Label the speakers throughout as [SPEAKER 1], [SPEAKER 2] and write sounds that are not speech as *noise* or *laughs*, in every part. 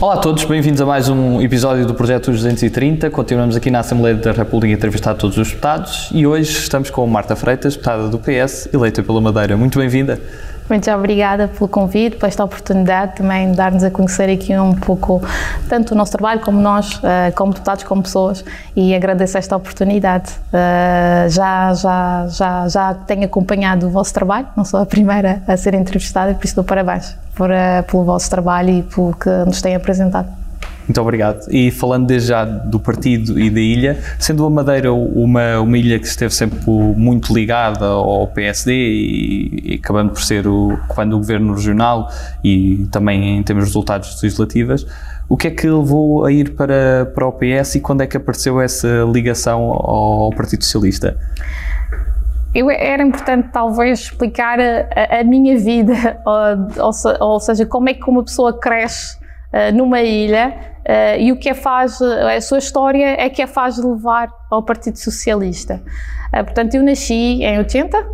[SPEAKER 1] Olá a todos, bem-vindos a mais um episódio do Projeto 230. Continuamos aqui na Assembleia da República a entrevistar todos os deputados e hoje estamos com Marta Freitas, deputada do PS, eleita pela Madeira. Muito bem-vinda.
[SPEAKER 2] Muito obrigada pelo convite, por esta oportunidade também de dar-nos a conhecer aqui um pouco tanto o nosso trabalho como nós, eh, como deputados, como pessoas, e agradeço esta oportunidade. Eh, já, já, já, já tenho acompanhado o vosso trabalho, não sou a primeira a ser entrevistada, por isso dou parabéns por, eh, pelo vosso trabalho e pelo que nos têm apresentado.
[SPEAKER 1] Muito obrigado. E falando desde já do partido e da ilha, sendo a Madeira uma, uma ilha que esteve sempre muito ligada ao PSD e, e acabando por ser o quando o governo regional e também em termos de resultados legislativas, o que é que levou a ir para, para o PS e quando é que apareceu essa ligação ao Partido Socialista?
[SPEAKER 2] Eu, era importante talvez explicar a, a minha vida, *laughs* ou, ou, ou, seja, como é que uma pessoa cresce numa ilha Uh, e o que a faz, a sua história é que a faz levar ao Partido Socialista. Uh, portanto, eu nasci em 80, uh,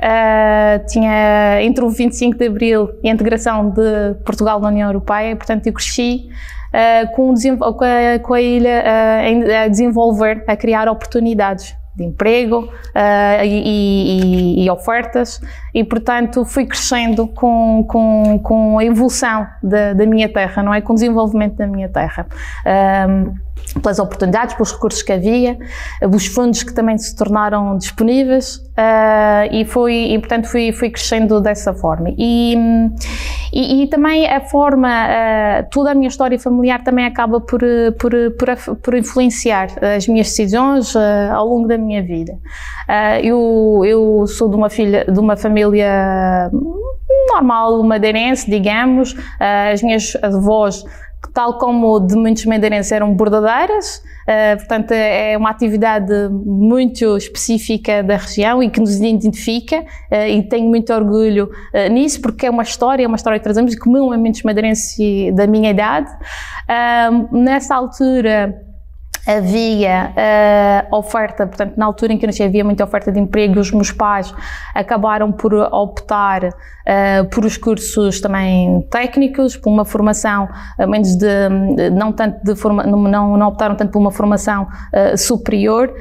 [SPEAKER 2] eh, tinha entre o 25 de Abril e a integração de Portugal na União Europeia, portanto, eu cresci com, com, a, com, a, ilha a desenvolver, a criar oportunidades de emprego uh, e, e, e, ofertas e portanto fui crescendo com, com, com a evolução da, da, minha terra, não é? Com o desenvolvimento da minha terra. Um, pelas oportunidades, pelos recursos que havia, os fundos que também se tornaram disponíveis uh, e, foi, e portanto fui, fui crescendo dessa forma. E, e, e também a forma, uh, toda a minha história familiar também acaba por, por, por, por influenciar as minhas decisões uh, ao longo da minha vida. eu, eu sou de uma filha, de uma família normal madeirense, digamos, as minhas avós tal como de muitos madeirenses eram bordadeiras, uh, portanto é uma atividade muito específica da região e que nos identifica uh, e tenho muito orgulho uh, nisso porque é uma história, é uma história que trazemos e comum a muitos madeirenses da minha idade. nessa altura havia uh, oferta, portanto, na altura em que eu nasci havia muita oferta de emprego, os meus pais acabaram por optar uh, por os cursos também técnicos, por uma formação, uh, menos de, não tanto de forma, não, não, optaram tanto por uma formação superior,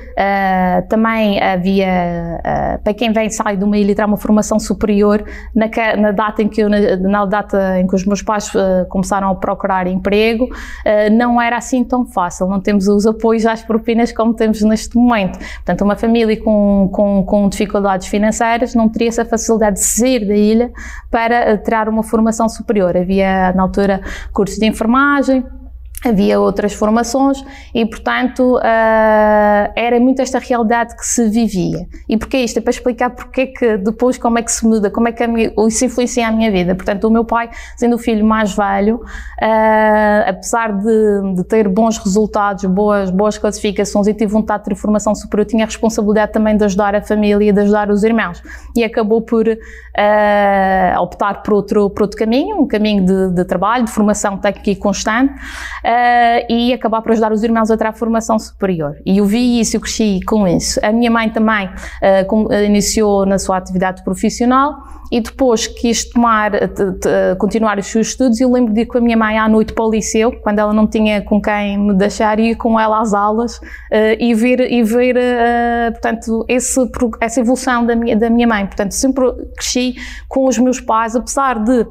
[SPEAKER 2] também havia, para quem vem sai de uma ilha uma formação superior, na, na, data em que eu, na, na, data em que os meus pais começaram a procurar emprego, não era assim tão fácil, não temos os apoios às propinas como temos neste momento. Portanto, uma família com, com, com dificuldades financeiras não teria essa facilidade de sair da ilha para tirar uma formação superior. Havia, na altura, cursos de enfermagem, havia outras formações e, portanto, uh, era muito esta realidade que se vivia. E porquê isto? É para explicar porque que depois como é que se muda, como é que minha, isso influencia a minha vida. Portanto, o meu pai, sendo o filho mais velho, uh, apesar de, de, ter bons resultados, boas, boas classificações e tive vontade de ter formação superior, tinha a responsabilidade também de ajudar a família e de ajudar os irmãos. E acabou por uh, optar por outro, por outro caminho, um caminho de, de trabalho, de formação técnica e constante uh, e acabar por ajudar os irmãos a ter a formação superior. E eu vi isso, eu cresci com isso. A minha mãe também uh, com, uh, iniciou na sua atividade profissional e depois quis tomar, continuar os seus estudos. Eu lembro de ir com a minha mãe à noite para o liceu, quando ela não tinha com quem me deixar, ir com ela às aulas e ver, e ver portanto, esse, essa evolução da minha, da minha mãe. Portanto, sempre cresci com os meus pais, apesar de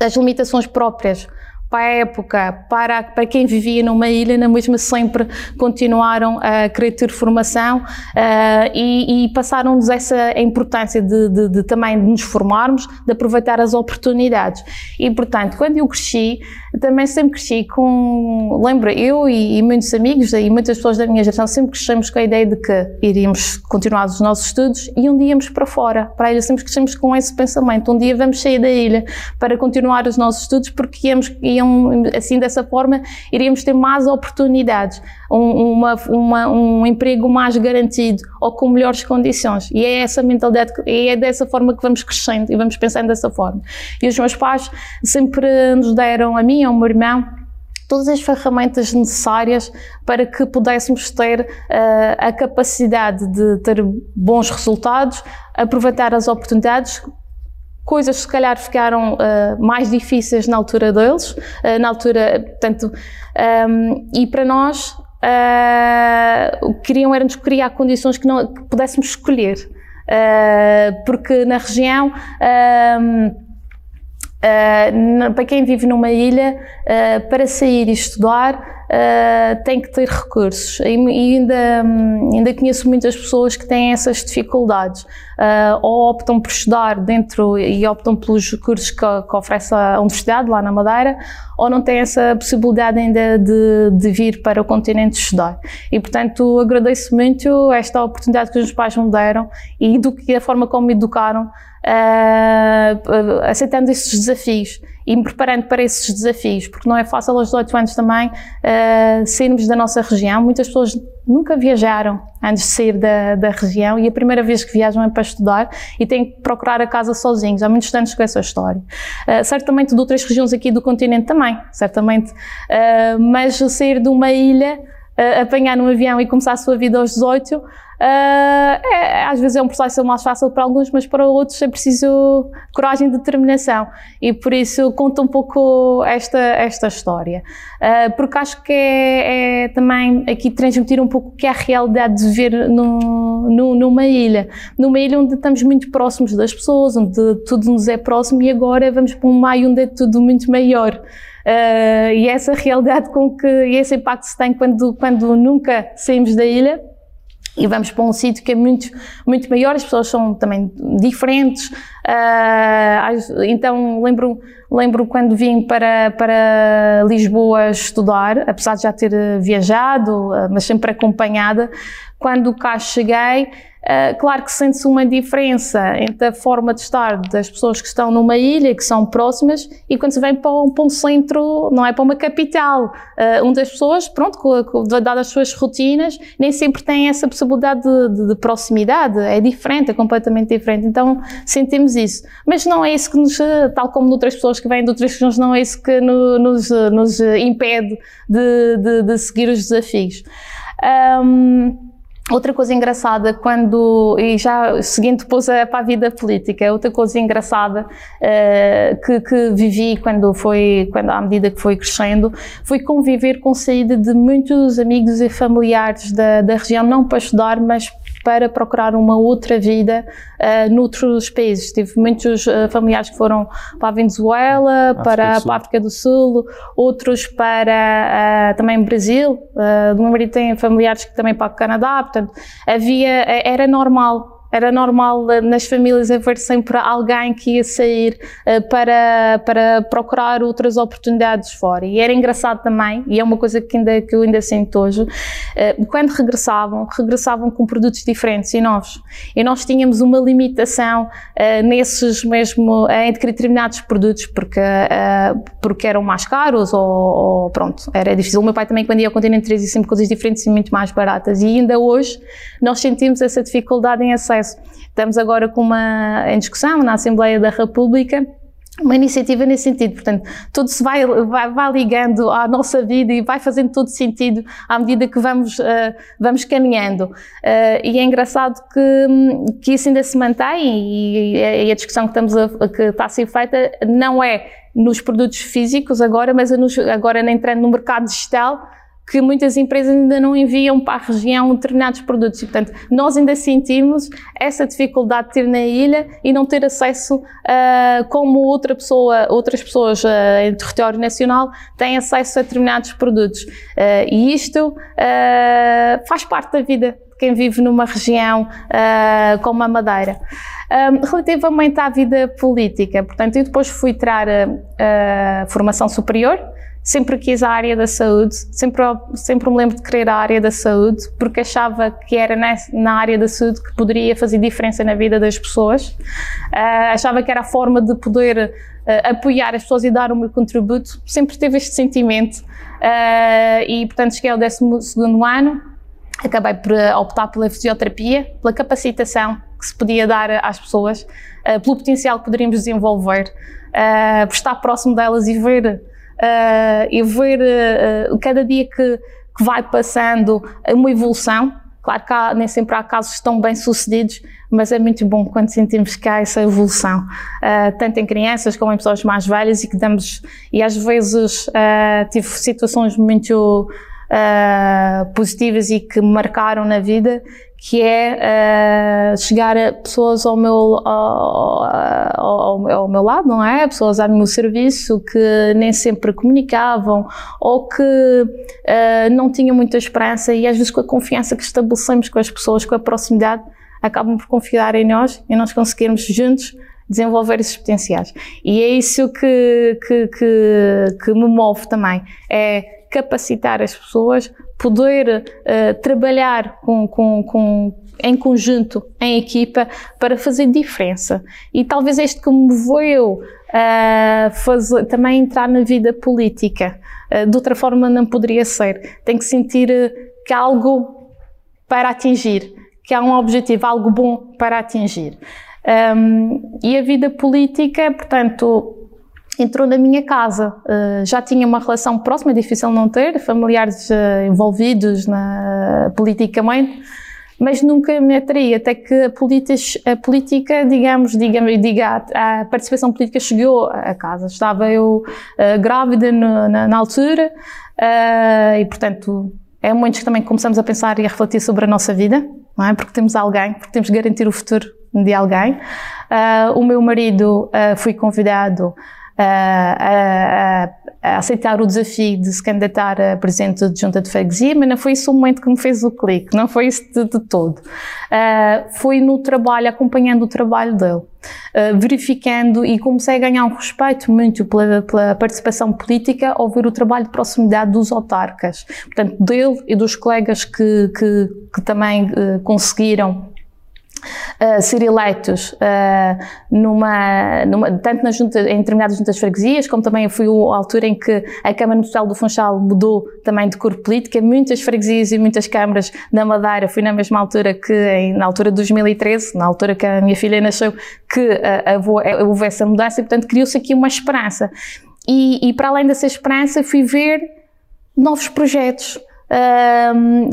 [SPEAKER 2] as limitações próprias para a época, para, para quem vivia numa ilha, na mesma sempre continuaram a querer ter formação uh, e, e passaram-nos essa importância de, de, de, também de nos formarmos, de aproveitar as oportunidades. E, portanto, quando eu cresci, também sempre cresci com, lembra, eu e, e, muitos amigos e muitas pessoas da minha geração sempre crescemos com a ideia de que iríamos continuar os nossos estudos e um dia íamos para fora, para a ilha, sempre crescemos com esse pensamento, um dia vamos sair da ilha para continuar os nossos estudos porque íamos, iam, assim dessa forma, iríamos ter mais oportunidades, um, uma, uma, um emprego mais garantido ou com melhores condições e é essa mentalidade, e é dessa forma que vamos crescendo e vamos pensando dessa forma. E os meus pais sempre nos deram a mim ao meu irmão todas as ferramentas necessárias para que pudéssemos ter uh, a capacidade de ter bons resultados, aproveitar as oportunidades coisas se calhar ficaram uh, mais difíceis na altura deles, uh, na altura, portanto, um, e para nós uh, o que queriam era nos criar condições que, não, que pudéssemos escolher, porque na região para quem vive numa ilha, para sair e estudar, tem que ter recursos. E, ainda, ainda conheço muitas pessoas que têm essas dificuldades. Uh, ou optam por estudar dentro e optam pelos cursos que, que, oferece a Universidade lá na Madeira, ou não têm essa possibilidade ainda de, de vir para o continente estudar. E, portanto, agradeço muito esta oportunidade que os meus pais me deram e do que a forma como me educaram, uh, aceitando esses desafios e me preparando para esses desafios, porque não é fácil aos 18 anos também uh, sairmos da nossa região. Muitas pessoas nunca viajaram antes de sair da, da região e a primeira vez que viajam é para estudar e têm que procurar a casa sozinhos. Há muitos estudantes com essa história. Uh, certamente de outras regiões aqui do continente também, certamente. Uh, mas sair de uma ilha, uh, apanhar um avião e começar a sua vida aos 18 Uh, é, às vezes é um processo mais fácil para alguns, mas para outros é preciso coragem e determinação. E por isso conta um pouco esta, esta história. Uh, porque acho que é, é, também aqui transmitir um pouco o que é a realidade de viver no, no, numa ilha. Numa ilha onde estamos muito próximos das pessoas, onde tudo nos é próximo e agora vamos para um meio onde é tudo muito maior. Uh, e essa realidade com que e esse impacto se tem quando, quando nunca saímos da ilha e vamos para um sítio que é muito, muito maior, as pessoas são também diferentes. Uh, então lembro, lembro quando vim para, para Lisboa estudar, apesar de já ter viajado, uh, mas sempre acompanhada, quando cá cheguei, Uh, claro que sente-se uma diferença entre a forma de estar das pessoas que estão numa ilha, que são próximas, e quando se vem para um, para um centro, não é para uma capital, uh, onde as pessoas, pronto, dadas as suas rotinas, nem sempre têm essa possibilidade de, de, de, proximidade, é diferente, é completamente diferente. Então sentimos isso. Mas não é isso que nos, tal como outras pessoas que vêm de outras regiões, não é isso que no, nos, nos impede de, de, de seguir os desafios. Um, Outra coisa engraçada, quando, e já seguindo depois para a vida política, outra coisa engraçada uh, que, que, vivi quando foi, quando à medida que foi crescendo, foi conviver com saída de muitos amigos e familiares da, da região, não para estudar, mas para procurar uma outra vida uh, noutros países. Tive muitos uh, familiares que foram para a Venezuela, África para, para a África do Sul, outros para uh, também Brasil. Uh, meu marido tem familiares que também para o Canadá, portanto, havia, era normal era normal eh, nas famílias haver sempre alguém que ia sair uh, para, para procurar outras oportunidades fora. E era engraçado também, e é uma coisa que, ainda, que eu ainda sinto hoje, uh, quando regressavam, regressavam com produtos diferentes e novos. E nós tínhamos uma limitação nesses mesmo, entre determinados produtos, porque, porque eram mais caros ou, ou, pronto, era difícil. O meu pai também, quando ia ao continente, trazia sempre coisas diferentes e muito mais baratas. E ainda hoje nós sentimos essa dificuldade em acesso processo. Estamos agora com uma em discussão na Assembleia da República uma iniciativa nesse sentido. Portanto, tudo se vai, vai, vai, ligando à nossa vida e vai fazendo todo sentido à medida que vamos, uh, vamos caminhando. Uh, e é engraçado que, que isso ainda se mantém e, e a discussão que, estamos a, que está a ser feita não é nos produtos físicos agora, mas agora entrando no mercado digital, que muitas empresas ainda não enviam para a região determinados produtos. E, portanto, nós ainda sentimos essa dificuldade de ter na ilha e não ter acesso uh, como outra pessoa, outras pessoas uh, em território nacional têm acesso a determinados produtos. Uh, e isto faz parte da vida de quem vive numa região como a Madeira. Um, relativamente à vida política, portanto, eu depois fui tirar a formação superior, sempre quis a área da saúde, sempre, sempre me lembro de querer a área da saúde, porque achava que era na área da saúde que poderia fazer diferença na vida das pessoas. Uh, achava que era a forma de poder uh, apoiar as pessoas e dar o meu contributo. Sempre teve este sentimento. Uh, e, portanto, cheguei ao 12 ano, acabei por optar pela fisioterapia, pela capacitação que se podia dar às pessoas, pelo potencial que poderíamos desenvolver, por estar próximo delas e ver uh, e ver uh, cada dia que, que, vai passando uma evolução. Claro que há, nem sempre há casos tão bem sucedidos, mas é muito bom quando sentimos que há essa evolução, uh, tanto em crianças como em pessoas mais velhas e que damos, e às vezes tive situações muito uh, positivas e que me marcaram na vida, que é uh, chegar a pessoas ao meu, ao, ao, ao, meu lado, não é? Pessoas ao meu serviço que nem sempre comunicavam ou que uh, não tinham muita esperança e às vezes com a confiança que estabelecemos com as pessoas, com a proximidade, acabam por confiar em nós e nós conseguirmos juntos desenvolver esses potenciais. E é isso que, que, que, que me move também. É capacitar as pessoas, poder uh, trabalhar com, com, com, em conjunto, em equipa, para fazer diferença. E talvez este que me moveu uh, fazer, também entrar na vida política. Uh, de outra forma não poderia ser. Tem que sentir que há algo para atingir, que há um objetivo, algo bom para atingir. Um, e a vida política, portanto, entrou na minha casa. Uh, já tinha uma relação próxima, é difícil não ter, familiares uh, envolvidos na, politicamente, mas nunca me atraí, até que a, a política, digamos, digamos diga, a participação política chegou a casa. Estava eu uh, grávida no, na, na, altura e, portanto, é momentos que também começamos a pensar e a refletir sobre a nossa vida, não é? Porque temos alguém, porque temos que garantir o futuro de alguém. o meu marido foi convidado a, a, aceitar o desafio de se candidatar a presidente de junta de freguesia, mas não foi isso o momento que me fez o clique, não foi isso de, de todo. Uh, foi no trabalho, acompanhando o trabalho dele. Uh, verificando e comecei a ganhar um respeito muito pela, pela, participação política ao ver o trabalho de proximidade dos autarcas, portanto, dele e dos colegas que, que, que também uh, conseguiram ser eleitos uh, numa, numa, tanto na junta, em determinadas juntas freguesias, como também foi a altura em que a Câmara Municipal do Funchal mudou também de cor política. Muitas freguesias e muitas câmaras da Madeira foi na mesma altura que em, na altura de 2013, na altura que a minha filha nasceu, que uh, houve essa mudança e, portanto, criou-se aqui uma esperança. E, e para além dessa esperança, fui ver novos projetos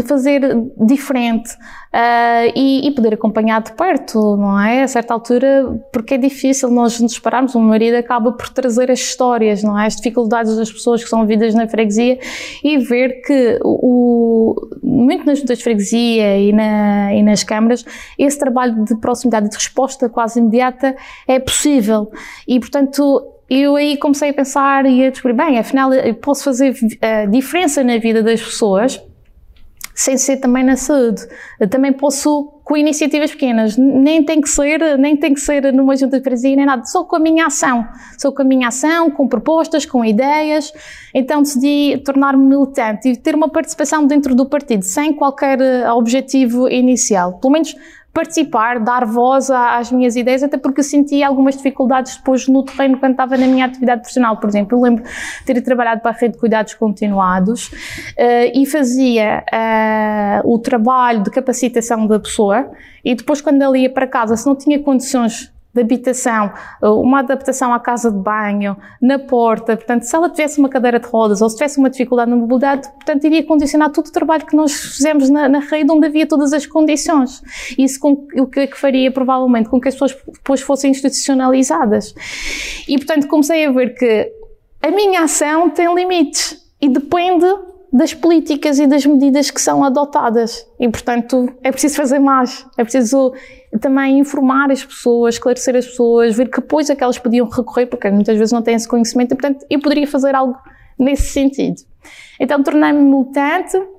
[SPEAKER 2] fazer diferente uh, e, e, poder acompanhar de perto, não é? A certa altura, porque é difícil nós nos pararmos, o meu marido acaba por trazer as histórias, não é? As dificuldades das pessoas que são vividas na freguesia e ver que o, muito nas juntas de freguesia e, na, e nas câmaras, esse trabalho de proximidade, de resposta quase imediata é possível. E, portanto, eu aí comecei a pensar e a descobrir, bem, afinal eu posso fazer a diferença na vida das pessoas sem ser também na saúde. Eu também posso com iniciativas pequenas, nem tem que ser, nem tem que ser numa junta de freguesia nem nada, só com a minha ação, só com a minha ação, com propostas, com ideias. Então decidi tornar-me militante e ter uma participação dentro do partido, sem qualquer eh, objetivo inicial. Pelo menos participar, dar voz às minhas ideias, até porque senti algumas dificuldades depois no terreno quando estava na minha atividade profissional. Por exemplo, eu lembro de ter trabalhado para a rede de cuidados continuados uh, e fazia uh, o trabalho de capacitação da pessoa e depois quando ela ia para casa, se não tinha condições de habitação, uma adaptação à casa de banho, na porta, portanto, se ela tivesse uma cadeira de rodas ou se tivesse uma dificuldade na mobilidade, portanto, iria condicionar todo o trabalho que nós fizemos na, na rede onde havia todas as condições. Isso com, o que é que faria, provavelmente, com que as pessoas depois fossem institucionalizadas. E, portanto, comecei a ver que a minha ação tem limites e depende das políticas e das medidas que são adotadas. E, portanto, é preciso fazer mais. É preciso também informar as pessoas, esclarecer as pessoas, ver que apoios é que elas podiam recorrer, porque muitas vezes não têm esse conhecimento e, portanto, eu poderia fazer algo nesse sentido. Então, tornei-me militante uh,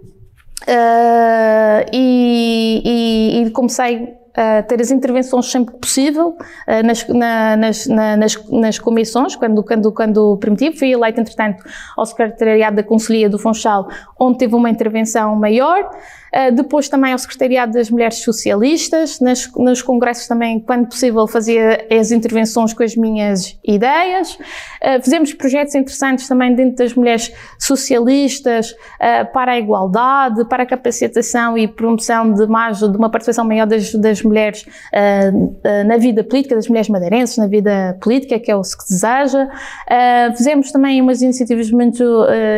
[SPEAKER 2] e, e, e comecei uh, ter as intervenções sempre que possível uh, nas, na, nas, na, nas, nas, comissões, quando, quando, quando permitia. Fui eleita, entretanto, ao Secretariado da Conselhia do Funchal, onde teve uma intervenção maior. Uh, depois também ao Secretariado das Mulheres Socialistas, nas, nos congressos também, quando possível, fazia as intervenções com as minhas ideias. Uh, fizemos projetos interessantes também dentro das mulheres socialistas uh, para a igualdade, para a capacitação e promoção de mais de uma participação maior das, das mulheres na vida política, das mulheres madeirenses na vida política, que é o que se deseja. fizemos também umas iniciativas muito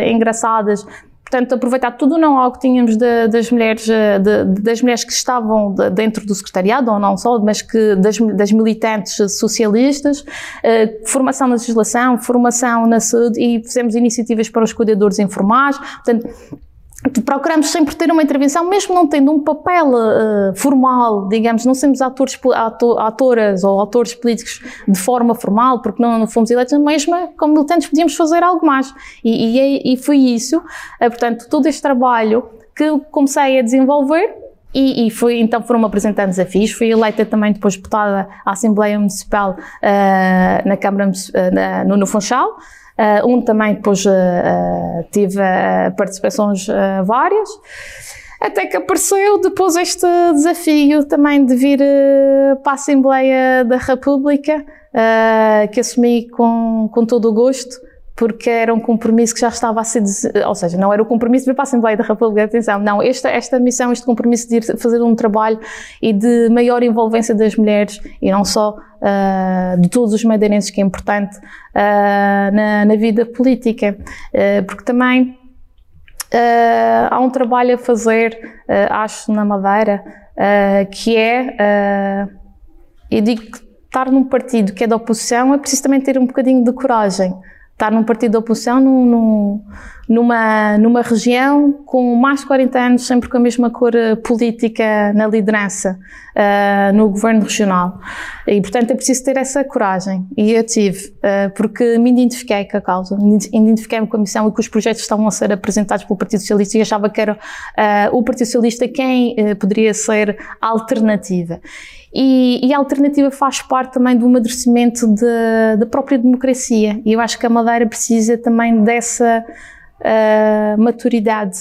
[SPEAKER 2] engraçadas portanto, aproveitar tudo o know-how que tínhamos de, das, mulheres, eh, de, das mulheres que estavam de, dentro do secretariado, ou não só, mas que das, das militantes socialistas, eh, formação na legislação, formação na saúde e fizemos iniciativas para os cuidadores informais. Portanto, procuramos sempre ter uma intervenção, mesmo não tendo um papel uh, formal, digamos, não somos atores, ator, atoras ou autores políticos de forma formal, porque não, não fomos eleitos, mesmo como militantes podíamos fazer algo mais. E, e, e foi isso, uh, portanto, todo este trabalho que comecei a desenvolver e, e então foram-me apresentando desafios. Fui eleita também depois deputada à Assembleia Municipal uh, na Câmara, uh, no, no Funchal. Uh, um também depois uh, uh, tive participações várias, até que apareceu depois este desafio também de vir para a Assembleia da República, que assumi com, com todo o gosto porque era um compromisso que já estava a ser, ou seja, não era o compromisso de vir para a Assembleia da República, atenção, não, esta, esta missão, este compromisso de ir fazer um trabalho e de maior envolvência das mulheres e não só uh, de todos os madeirenses, que é importante uh, na, na, vida política, uh, porque também há um trabalho a fazer, acho, na Madeira, que é, eu digo que estar num partido que é da oposição é preciso também ter um bocadinho de coragem estar num partido de oposição num, num, numa, numa região com mais de 40 anos, sempre com a mesma cor eh, política na liderança uh, no governo regional. E, portanto, é preciso ter essa coragem. E eu tive, uh, porque me identifiquei com a causa, me identifiquei-me com a missão e que os projetos estavam a ser apresentados pelo Partido Socialista e achava que era uh, o Partido Socialista quem poderia ser a alternativa. E, e, a alternativa faz parte também do amadurecimento da própria democracia. E eu acho que a Madeira precisa também dessa uh, maturidade.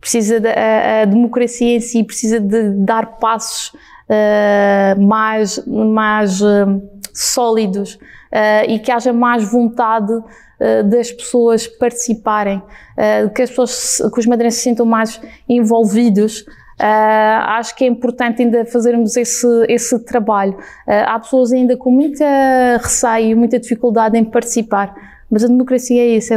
[SPEAKER 2] Precisa da a, a democracia em si, precisa de dar passos uh, mais, mais uh, sólidos e que haja mais vontade das pessoas participarem, que as pessoas, que os madeirenses se sintam mais envolvidos Uh, acho que é importante ainda fazermos esse, esse trabalho. Uh, há pessoas ainda com muita receio, muita dificuldade em participar, mas a democracia é isso, é,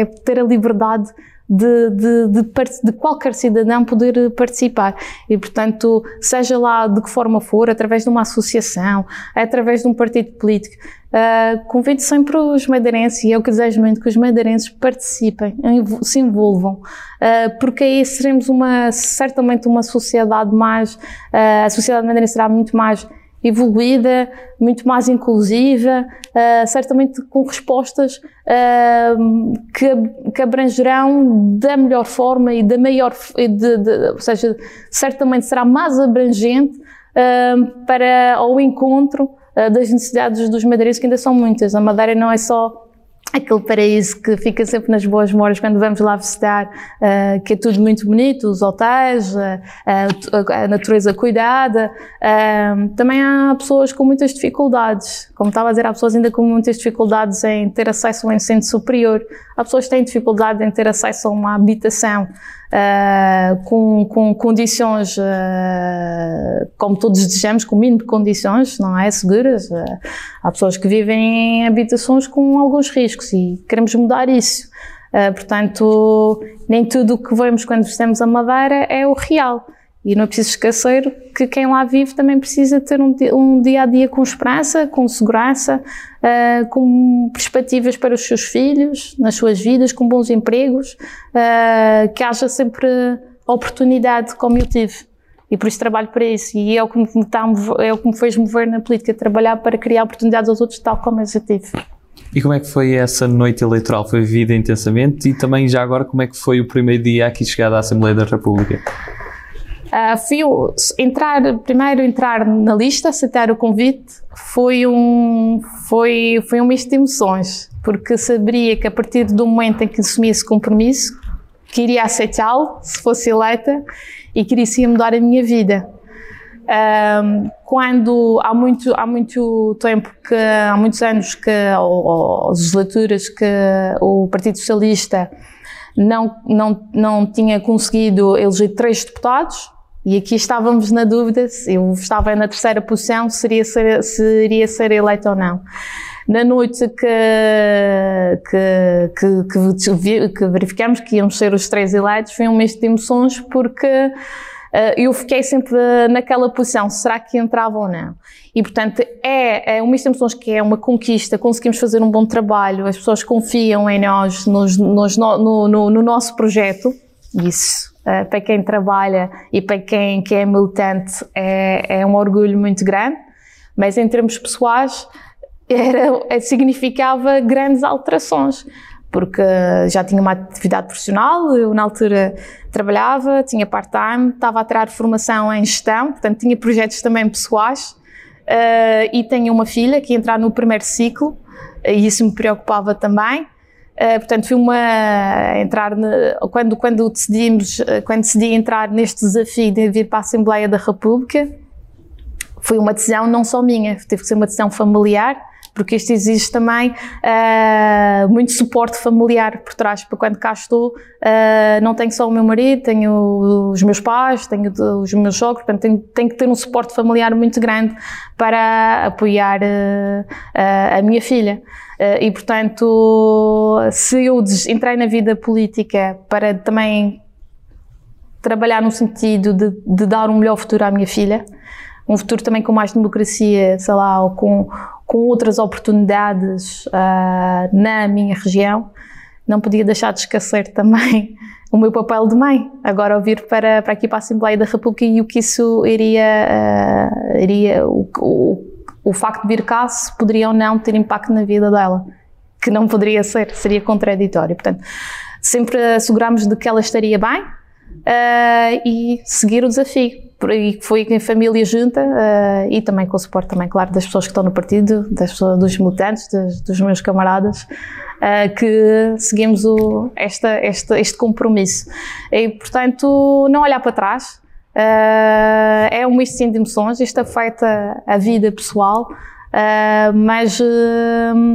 [SPEAKER 2] é ter a liberdade de, de, de, de, qualquer cidadão poder participar. E, portanto, seja lá de que forma for, através de uma associação, através de um partido político, uh, convido sempre os madeirenses, e eu que desejo muito que os madeirenses participem, se envolvam, uh, porque aí seremos uma, certamente uma sociedade mais, uh, a sociedade madeirense será muito mais evoluída, muito mais inclusiva, uh, certamente com respostas uh, que, que, abrangerão da melhor forma e da maior, de, de, ou seja, certamente será mais abrangente uh, para ao encontro das necessidades dos madeirenses, que ainda são muitas. A Madeira não é só aquele paraíso que fica sempre nas boas memórias quando vamos lá visitar, uh, que é tudo muito bonito, os hotéis, uh, a, a, natureza cuidada. Uh, também há pessoas com muitas dificuldades, como estava a dizer, há pessoas ainda com muitas dificuldades em ter acesso ao ensino superior, há pessoas que têm dificuldade em ter acesso a uma habitação. Uh, com, com, condições, uh, como todos desejamos, com mínimo de condições, não é? Seguras. Uh, há pessoas que vivem em habitações com alguns riscos e queremos mudar isso. portanto, nem tudo o que vemos quando visitamos a Madeira é o real. E não é preciso esquecer que quem lá vive também precisa ter um, um dia a dia com esperança, com segurança, uh, com perspectivas para os seus filhos, nas suas vidas, com bons empregos, uh, que haja sempre oportunidade como eu tive. E por isso trabalho para isso. E é o que me, está, é o que me fez mover na política, trabalhar para criar oportunidades aos outros, tal como eu já tive.
[SPEAKER 1] E como é que foi essa noite eleitoral? Foi vivida intensamente? E também, já agora, como é que foi o primeiro dia aqui chegada à Assembleia da República?
[SPEAKER 2] Uh, fui entrar, primeiro entrar na lista, aceitar o convite, foi um, foi, foi um misto de emoções, porque saberia que a partir do momento em que assumi esse compromisso, que iria aceitá-lo, se fosse eleita, e que iria mudar a minha vida. Quando há muito, há muito tempo que, há muitos anos que, ou, ou legislaturas que o Partido Socialista não, não, não tinha conseguido eleger três deputados, e aqui estávamos na dúvida, eu estava na terceira posição, seria ser, seria ser eleito ou não. Na noite que, que, que, que, verificamos que íamos ser os três eleitos, foi um mês de emoções porque uh, eu fiquei sempre naquela posição, será que entrava ou não? E, portanto, é, é misto de emoções que é uma conquista, conseguimos fazer um bom trabalho, as pessoas confiam em nós, nos, nos, no, no, no nosso projeto, isso Uh, para quem trabalha e para quem, quem é militante é, é, um orgulho muito grande, mas em termos pessoais era, é, significava grandes alterações, porque já tinha uma atividade profissional, eu na altura trabalhava, tinha part-time, estava a tirar formação em gestão, portanto tinha projetos também pessoais uh, e tenho uma filha que ia entrar no primeiro ciclo e isso me preocupava também. Uh, portanto, fui uma entrar quando quando decidimos uh, quando decidi entrar neste desafio de vir para a Assembleia da República, foi uma decisão não só minha, teve que ser uma decisão familiar, porque isto exige também uh, muito suporte familiar por trás, para quando cá estou, uh, não tenho só o meu marido, tenho os meus pais, tenho os meus sogros, portanto tenho, tenho, que ter um suporte familiar muito grande para apoiar uh, a minha filha. e portanto, se eu entrei na vida política para também trabalhar no sentido de, de dar um melhor futuro à minha filha, um futuro também com mais democracia, sei lá, ou com, com outras oportunidades uh, na minha região, não podia deixar de esquecer também *laughs* o meu papel de mãe, agora ao vir para, para aqui para a Assembleia da República e o que isso iria, uh, iria o, o, o facto de vir cá se poderia ou não ter impacto na vida dela, que não poderia ser, seria contraditório. Portanto, sempre asseguramos de que ela estaria bem uh, e seguir o desafio e foi em família junta uh, e também com o suporte também, claro, das pessoas que estão no partido, das pessoas, dos militantes, dos, meus camaradas, uh, que seguimos o, esta, esta, este compromisso. E, portanto, não olhar para trás, uh, é um misto de emoções, isto afeta a vida pessoal, Uh, mas uh,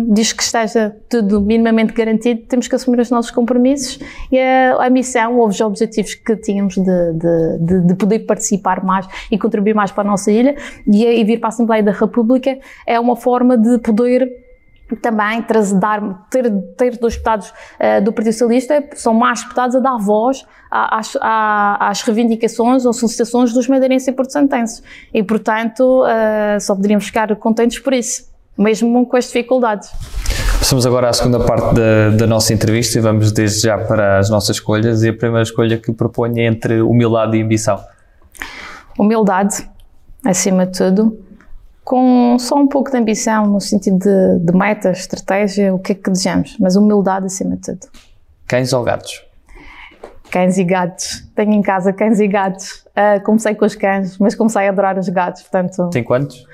[SPEAKER 2] diz que esteja tudo minimamente garantido, temos que assumir os nossos compromissos e a, a missão ou os objetivos que tínhamos de, de, de, de, poder participar mais e contribuir mais para a nossa ilha e, e vir para a Assembleia da República é uma forma de poder também dar, ter, ter dois deputados uh, do Partido Socialista, são mais deputados a dar voz às, às, reivindicações ou solicitações dos madeirenses e porto-santenses. E, portanto, uh, só poderíamos ficar contentes por isso, mesmo com as dificuldades.
[SPEAKER 1] Passamos agora à segunda parte da, da, nossa entrevista e vamos desde já para as nossas escolhas. E a primeira escolha que proponho é entre humildade e ambição.
[SPEAKER 2] Humildade, acima de tudo com só um pouco de ambição no sentido de, de meta, estratégia, o que é que desejamos, mas humildade acima de tudo.
[SPEAKER 1] Cães ou gatos?
[SPEAKER 2] Cães e gatos. Tenho em casa cães e gatos. Uh, comecei com os cães, mas comecei a adorar os gatos, portanto...
[SPEAKER 1] Tem quantos?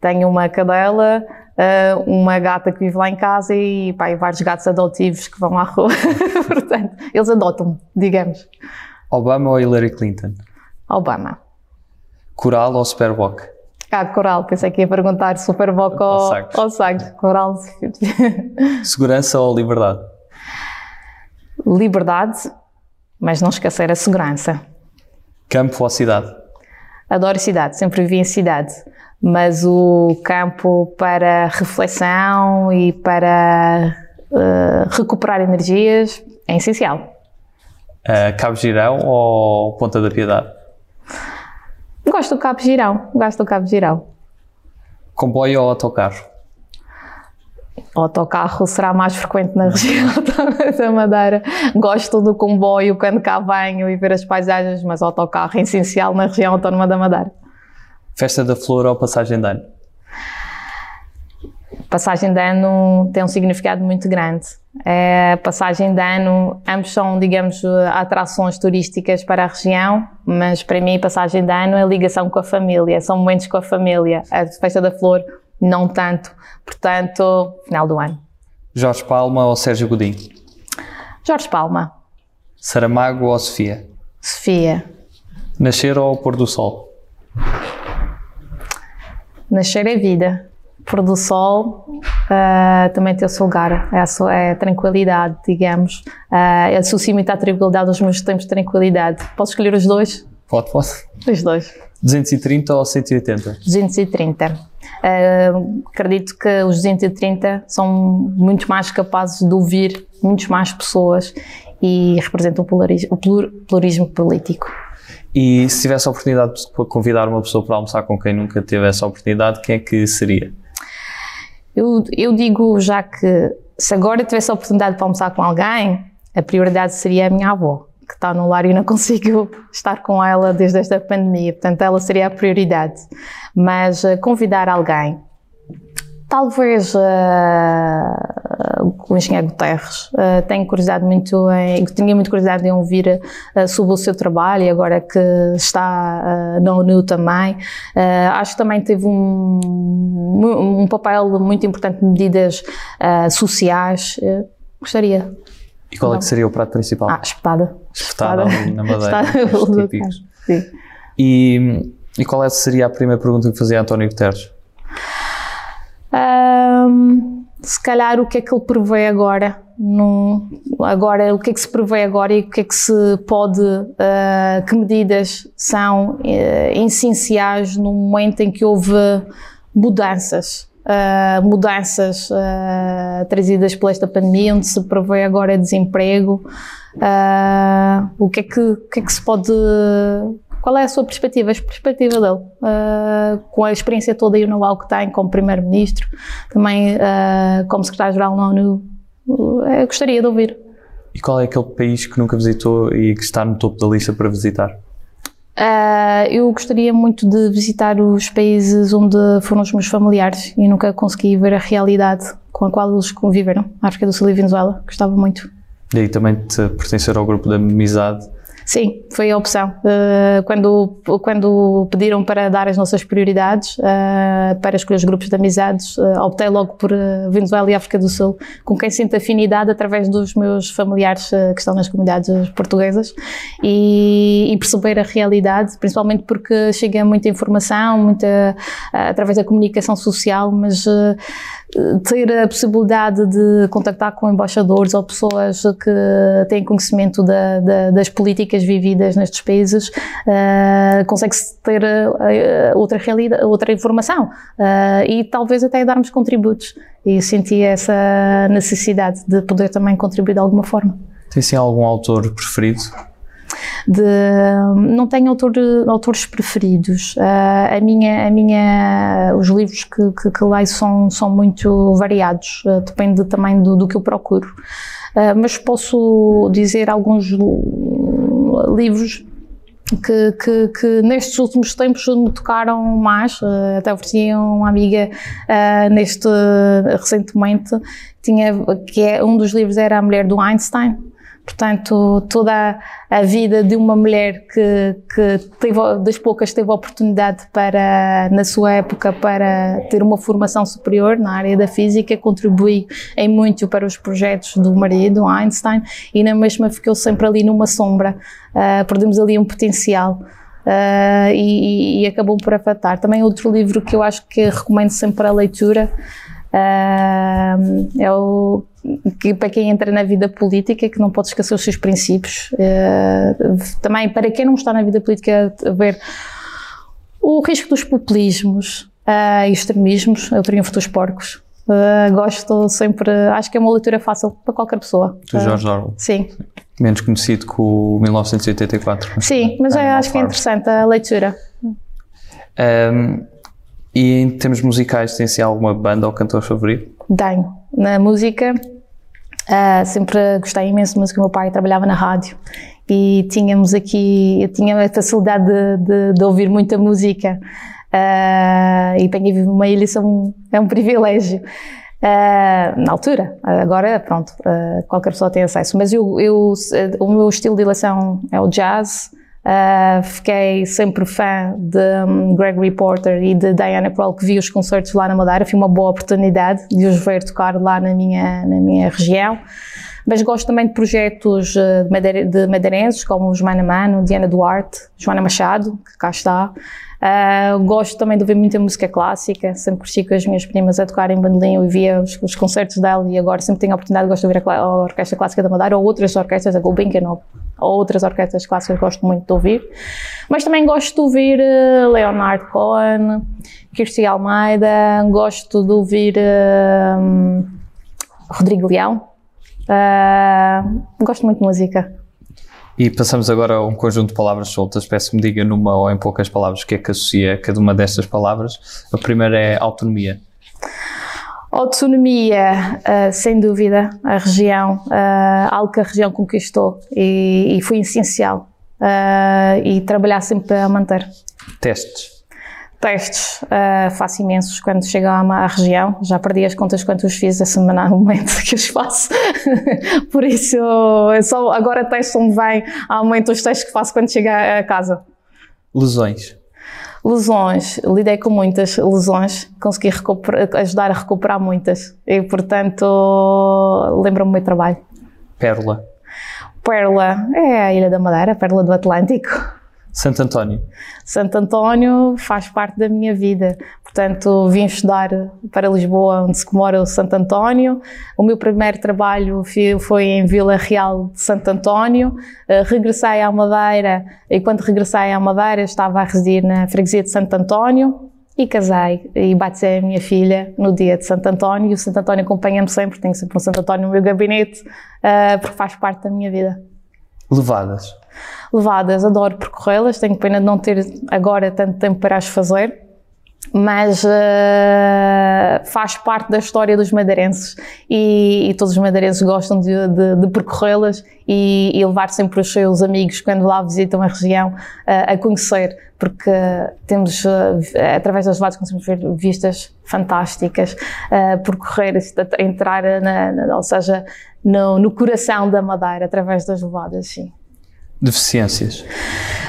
[SPEAKER 2] Tenho uma cadela, uh, uma gata que vive lá em casa e, pá, e vários gatos adotivos que vão à rua. *laughs* portanto, eles adotam-me, digamos.
[SPEAKER 1] Obama ou Hillary Clinton?
[SPEAKER 2] Obama.
[SPEAKER 1] Coral ou Superboc?
[SPEAKER 2] Ah, coral, pensei que ia perguntar Superboc ou, ou Sagres. Coral.
[SPEAKER 1] Segurança ou liberdade?
[SPEAKER 2] Liberdade, mas não esquecer a segurança.
[SPEAKER 1] Campo ou cidade?
[SPEAKER 2] Adoro cidade, sempre vivi em cidade. Mas o campo para reflexão e para uh, recuperar energias é essencial.
[SPEAKER 1] Uh, Cabo Girão ou Ponta da Piedade?
[SPEAKER 2] Gosto do Cabo Girão, gosto do Cabo Girão.
[SPEAKER 1] Comboio ou autocarro?
[SPEAKER 2] O autocarro será mais frequente na região *laughs* da Madeira. Gosto do comboio quando cá venho e ver as paisagens, mas o autocarro é essencial na região autónoma da Madeira.
[SPEAKER 1] Festa da Flor ou Passagem de Ano?
[SPEAKER 2] Passagem de Ano tem um significado muito grande é, passagem de ano, ambos são, digamos, atrações turísticas para a região, mas para mim, passagem de ano é ligação com a família, são momentos com a família. A Festa da Flor, não tanto. Portanto, final do ano.
[SPEAKER 1] Jorge Palma ou Sérgio Godinho?
[SPEAKER 2] Jorge Palma.
[SPEAKER 1] Saramago ou Sofia?
[SPEAKER 2] Sofia.
[SPEAKER 1] Nascer ou pôr do sol?
[SPEAKER 2] Nascer é vida pôr do sol uh, também tem o seu lugar, é a, sua, é a tranquilidade, digamos. Uh, eu associo muito à tranquilidade aos meus tempos de tranquilidade. Posso escolher os dois?
[SPEAKER 1] Pode, pode.
[SPEAKER 2] Os dois.
[SPEAKER 1] 230 ou 180?
[SPEAKER 2] 230. Uh, acredito que os 230 são muito mais capazes de ouvir muitas mais pessoas e representam o pluralismo político.
[SPEAKER 1] E se tivesse a oportunidade de convidar uma pessoa para almoçar com quem nunca teve essa oportunidade, quem é que seria?
[SPEAKER 2] Eu, eu digo já que se agora tivesse a oportunidade para almoçar com alguém, a prioridade seria a minha avó, que está no lar e não *laughs* consigo estar com ela desde esta pandemia. Portanto, ela seria a prioridade. Mas uh, convidar alguém, talvez uh, o engenheiro Guterres. Uh, tenho curiosidade muito em, tinha muita curiosidade em ouvir uh, sobre o seu trabalho e agora que está na ONU também. acho que também teve um, um papel muito importante de medidas sociais. gostaria.
[SPEAKER 1] E qual é que seria o prato principal?
[SPEAKER 2] Ah, espetada.
[SPEAKER 1] Espetada, na madeira. Espetada. Sim. E, e qual é seria a primeira pergunta que fazia António Guterres?
[SPEAKER 2] Um, se calhar o que é que ele prevê agora, agora o que é que se prevê agora e o que é que se pode, uh, que medidas são uh, essenciais no momento em que houve mudanças. Uh, mudanças uh, trazidas por esta pandemia, onde se prevê agora desemprego. O, que é que, o que é que se pode qual é a sua perspectiva, a perspectiva dele, uh, com a experiência toda e o know-how que tem como Primeiro-Ministro, também uh, como Secretário-Geral da ONU? Uh, gostaria de ouvir.
[SPEAKER 1] E qual é aquele país que nunca visitou e que está no topo da lista para visitar?
[SPEAKER 2] Uh, eu gostaria muito de visitar os países onde foram os meus familiares e nunca consegui ver a realidade com a qual eles conviveram. África do Sul e Venezuela, gostava muito.
[SPEAKER 1] E aí também de pertencer ao grupo da amizade
[SPEAKER 2] Sim, foi a opção. Uh, quando, quando pediram para dar as nossas prioridades, uh, para escolher os grupos de amizades, uh, optei logo por Venezuela e África do Sul, com quem sinto afinidade através dos meus familiares que estão nas comunidades portuguesas e, e, perceber a realidade, principalmente porque chega muita informação, muita, através da comunicação social, mas ter a possibilidade de contactar com embaixadores ou pessoas que têm conhecimento da, da, das políticas vividas nestes países, uh, consegue-se ter uh, outra realidade, outra informação uh, e talvez até darmos contributos. E senti essa necessidade de poder também contribuir de alguma forma.
[SPEAKER 1] Tem sim algum autor preferido?
[SPEAKER 2] de não tenho autor, autores preferidos. Uh, a minha, a minha, os livros que, que, que leio são, são muito variados, uh, depende também do, do que eu procuro. Uh, mas posso dizer alguns livros que, que, que, nestes últimos tempos me tocaram mais. até ofereci uma amiga uh, neste recentemente tinha que é um dos livros era a mulher do Einstein Portanto, toda a vida de uma mulher que, que teve, das poucas teve oportunidade para, na sua época, para ter uma formação superior na área da física, contribuiu em muito para os projetos do marido, Einstein, e na mesma ficou sempre ali numa sombra. Uh, perdemos ali um potencial. Uh, e, e, acabou por afetar. Também outro livro que eu acho que recomendo sempre para a leitura uh, é o que para quem entra na vida política que não pode esquecer os seus princípios. Uh, também para quem não está na vida política ver o risco dos populismos uh, e extremismos, é o triunfo dos porcos. Uh, gosto sempre, acho que é uma leitura fácil para qualquer pessoa.
[SPEAKER 1] Do George Orwell.
[SPEAKER 2] Sim.
[SPEAKER 1] Menos conhecido que o 1984.
[SPEAKER 2] Mas sim, mas é, acho que é interessante a leitura.
[SPEAKER 1] Um, e em termos musicais, tem-se alguma banda ou cantor favorito?
[SPEAKER 2] Tenho. Na música, Uh, sempre gostei imenso de música. Meu pai trabalhava na rádio e tínhamos aqui, eu tinha a facilidade de, de, de ouvir muita música. Uh, e para vive numa ilha é um privilégio. Uh, na altura, agora, pronto, qualquer pessoa tem acesso. Mas eu, eu, o meu estilo de eleição é o jazz, Uh, fiquei sempre fã de um, Gregory Porter e de Diana Krall, que vi os concertos lá na Madeira. Foi uma boa oportunidade de os ver tocar lá na minha, na minha região. Mas gosto também de projetos uh, de, madeirenses, como os Mano Mano, Diana Duarte, Joana Machado, que cá está. Uh, gosto também de ouvir muita música clássica, sempre cresci com as minhas primas a tocar em bandolim e via os, os, concertos dela e agora sempre tenho a oportunidade, gosto de ouvir a, a Orquestra Clássica da Madeira ou outras orquestras, a Gulbenkian ou, ou outras orquestras clássicas gosto muito de ouvir. Mas também gosto de ouvir uh, Leonard Cohen, Kirsty Almeida, gosto de ouvir uh, Rodrigo Leão. Gosto muito de música.
[SPEAKER 1] E passamos agora a um conjunto de palavras soltas. Peço que me diga numa ou em poucas palavras o que é que associa cada uma destas palavras. A primeira é autonomia.
[SPEAKER 2] Autonomia, uh, sem dúvida, a região, uh, algo que a região conquistou e, e foi essencial. Uh, e trabalhar sempre para manter.
[SPEAKER 1] Testes
[SPEAKER 2] testes uh, faço imensos quando chego à, à, região. Já perdi as contas quantos fiz a semana no momento *laughs* que os faço. Por isso, só agora testam-me bem ao momento os testes que faço quando chego a, a casa.
[SPEAKER 1] Lesões.
[SPEAKER 2] Lesões, lidei com muitas lesões, consegui ajudar a recuperar muitas e, portanto, lembro-me do meu trabalho.
[SPEAKER 1] Pérola.
[SPEAKER 2] Pérola é a Ilha da Madeira, a Pérola do Atlântico.
[SPEAKER 1] Santo António.
[SPEAKER 2] Santo António faz parte da minha vida. Portanto, vim estudar para Lisboa, onde se comemora o Santo António. O meu primeiro trabalho foi em Vila Real de Santo António. Uh, regressei à Madeira e quando regressei à Madeira estava a residir na freguesia de Santo António e casei e batizei a minha filha no dia de Santo António e o Santo António acompanha-me sempre, tenho sempre um Santo António no meu gabinete uh, porque faz parte da minha vida.
[SPEAKER 1] Levadas.
[SPEAKER 2] Levadas, adoro percorrê-las, tenho pena de não ter agora tanto tempo para as fazer, mas uh, faz parte da história dos madeirenses e, e todos os madeirenses gostam de, de, de percorrê-las e, e, levar sempre os seus amigos quando lá visitam a região uh, a conhecer, porque temos, uh, através das levadas, conseguimos ver vistas fantásticas, percorrer, entrar, na, na, ou seja, no, no coração da Madeira através das levadas, sim.
[SPEAKER 1] Deficiências.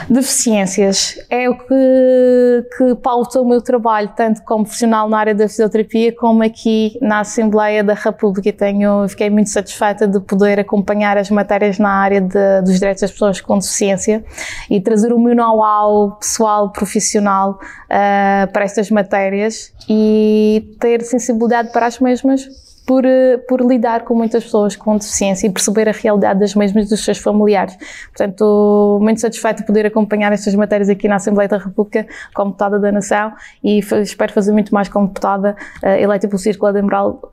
[SPEAKER 2] Deficiências é o que, que pauta o meu trabalho, tanto como profissional na área da fisioterapia, como aqui na Assembleia da República. Tenho, fiquei muito satisfeita de poder acompanhar as matérias na área de, dos direitos das pessoas com deficiência e trazer o meu know-how pessoal, profissional uh, para estas matérias e ter sensibilidade para as mesmas por, eh, por lidar com muitas pessoas com deficiência e perceber a realidade das mesmas dos seus familiares. Portanto, muito satisfeito de poder acompanhar estas matérias aqui na Assembleia da República como deputada da Nação e espero fazer muito mais como deputada uh, eleita pelo Círculo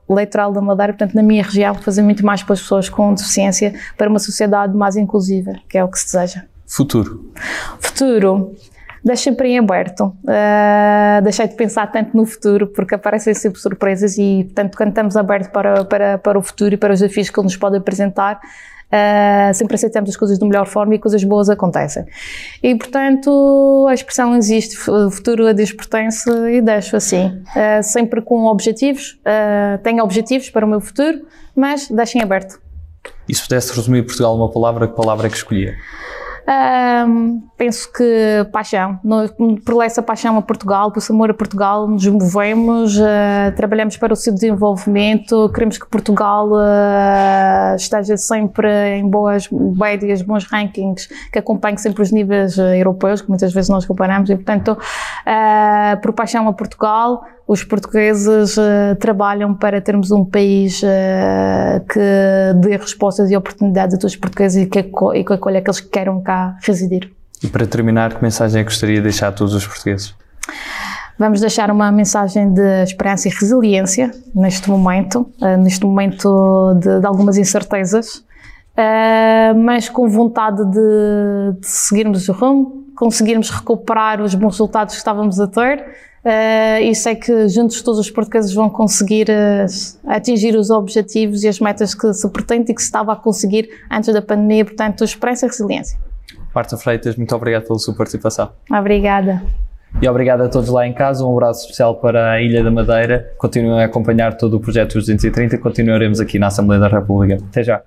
[SPEAKER 2] Eleitoral da Madeira, portanto, na minha região, fazer muito mais pelas pessoas com deficiência para uma sociedade mais inclusiva, que é o que se deseja.
[SPEAKER 1] Futuro.
[SPEAKER 2] Futuro deixa sempre em aberto. Uh, deixei de pensar tanto no futuro, porque aparecem sempre surpresas e, portanto, quando estamos abertos para, para, para o futuro e para os desafios que ele nos pode apresentar, uh, sempre aceitamos as coisas de melhor forma e coisas boas acontecem. E, portanto, a expressão existe, o futuro a Deus pertence e deixo assim. Uh, sempre com objetivos, tenho objetivos para o meu futuro, mas deixem aberto.
[SPEAKER 1] E se pudesse resumir Portugal numa palavra, que palavra é que escolhia?
[SPEAKER 2] Um, penso que paixão, por essa paixão a Portugal, por amor a Portugal, nos movemos, uh, trabalhamos para o seu desenvolvimento, queremos que Portugal uh, esteja sempre em boas médias, bons rankings, que acompanhe sempre os níveis uh, europeus, que muitas vezes nós comparamos, e portanto, por paixão a Portugal, os portugueses uh, trabalham para termos um país uh, que dê respostas e oportunidades a todos os portugueses e que, e que acolha aqueles que queiram cá residir.
[SPEAKER 1] E para terminar, que mensagem é que gostaria de deixar a todos os portugueses?
[SPEAKER 2] Vamos deixar uma mensagem de esperança e resiliência neste momento, uh, neste momento de, de algumas incertezas, mas com vontade de, de seguirmos o rumo, conseguirmos recuperar os bons resultados que estávamos a ter Uh, e sei que juntos todos os portugueses vão conseguir uh, atingir os objetivos e as metas que se pretende e que se estava a conseguir antes da pandemia, portanto, esperança e resiliência.
[SPEAKER 1] Marta Freitas, muito obrigado pela sua participação.
[SPEAKER 2] Obrigada.
[SPEAKER 1] E obrigado a todos lá em casa. Um abraço especial para a Ilha da Madeira. Continuem a acompanhar todo o projeto dos 230. Continuaremos aqui na Assembleia da República. Até já.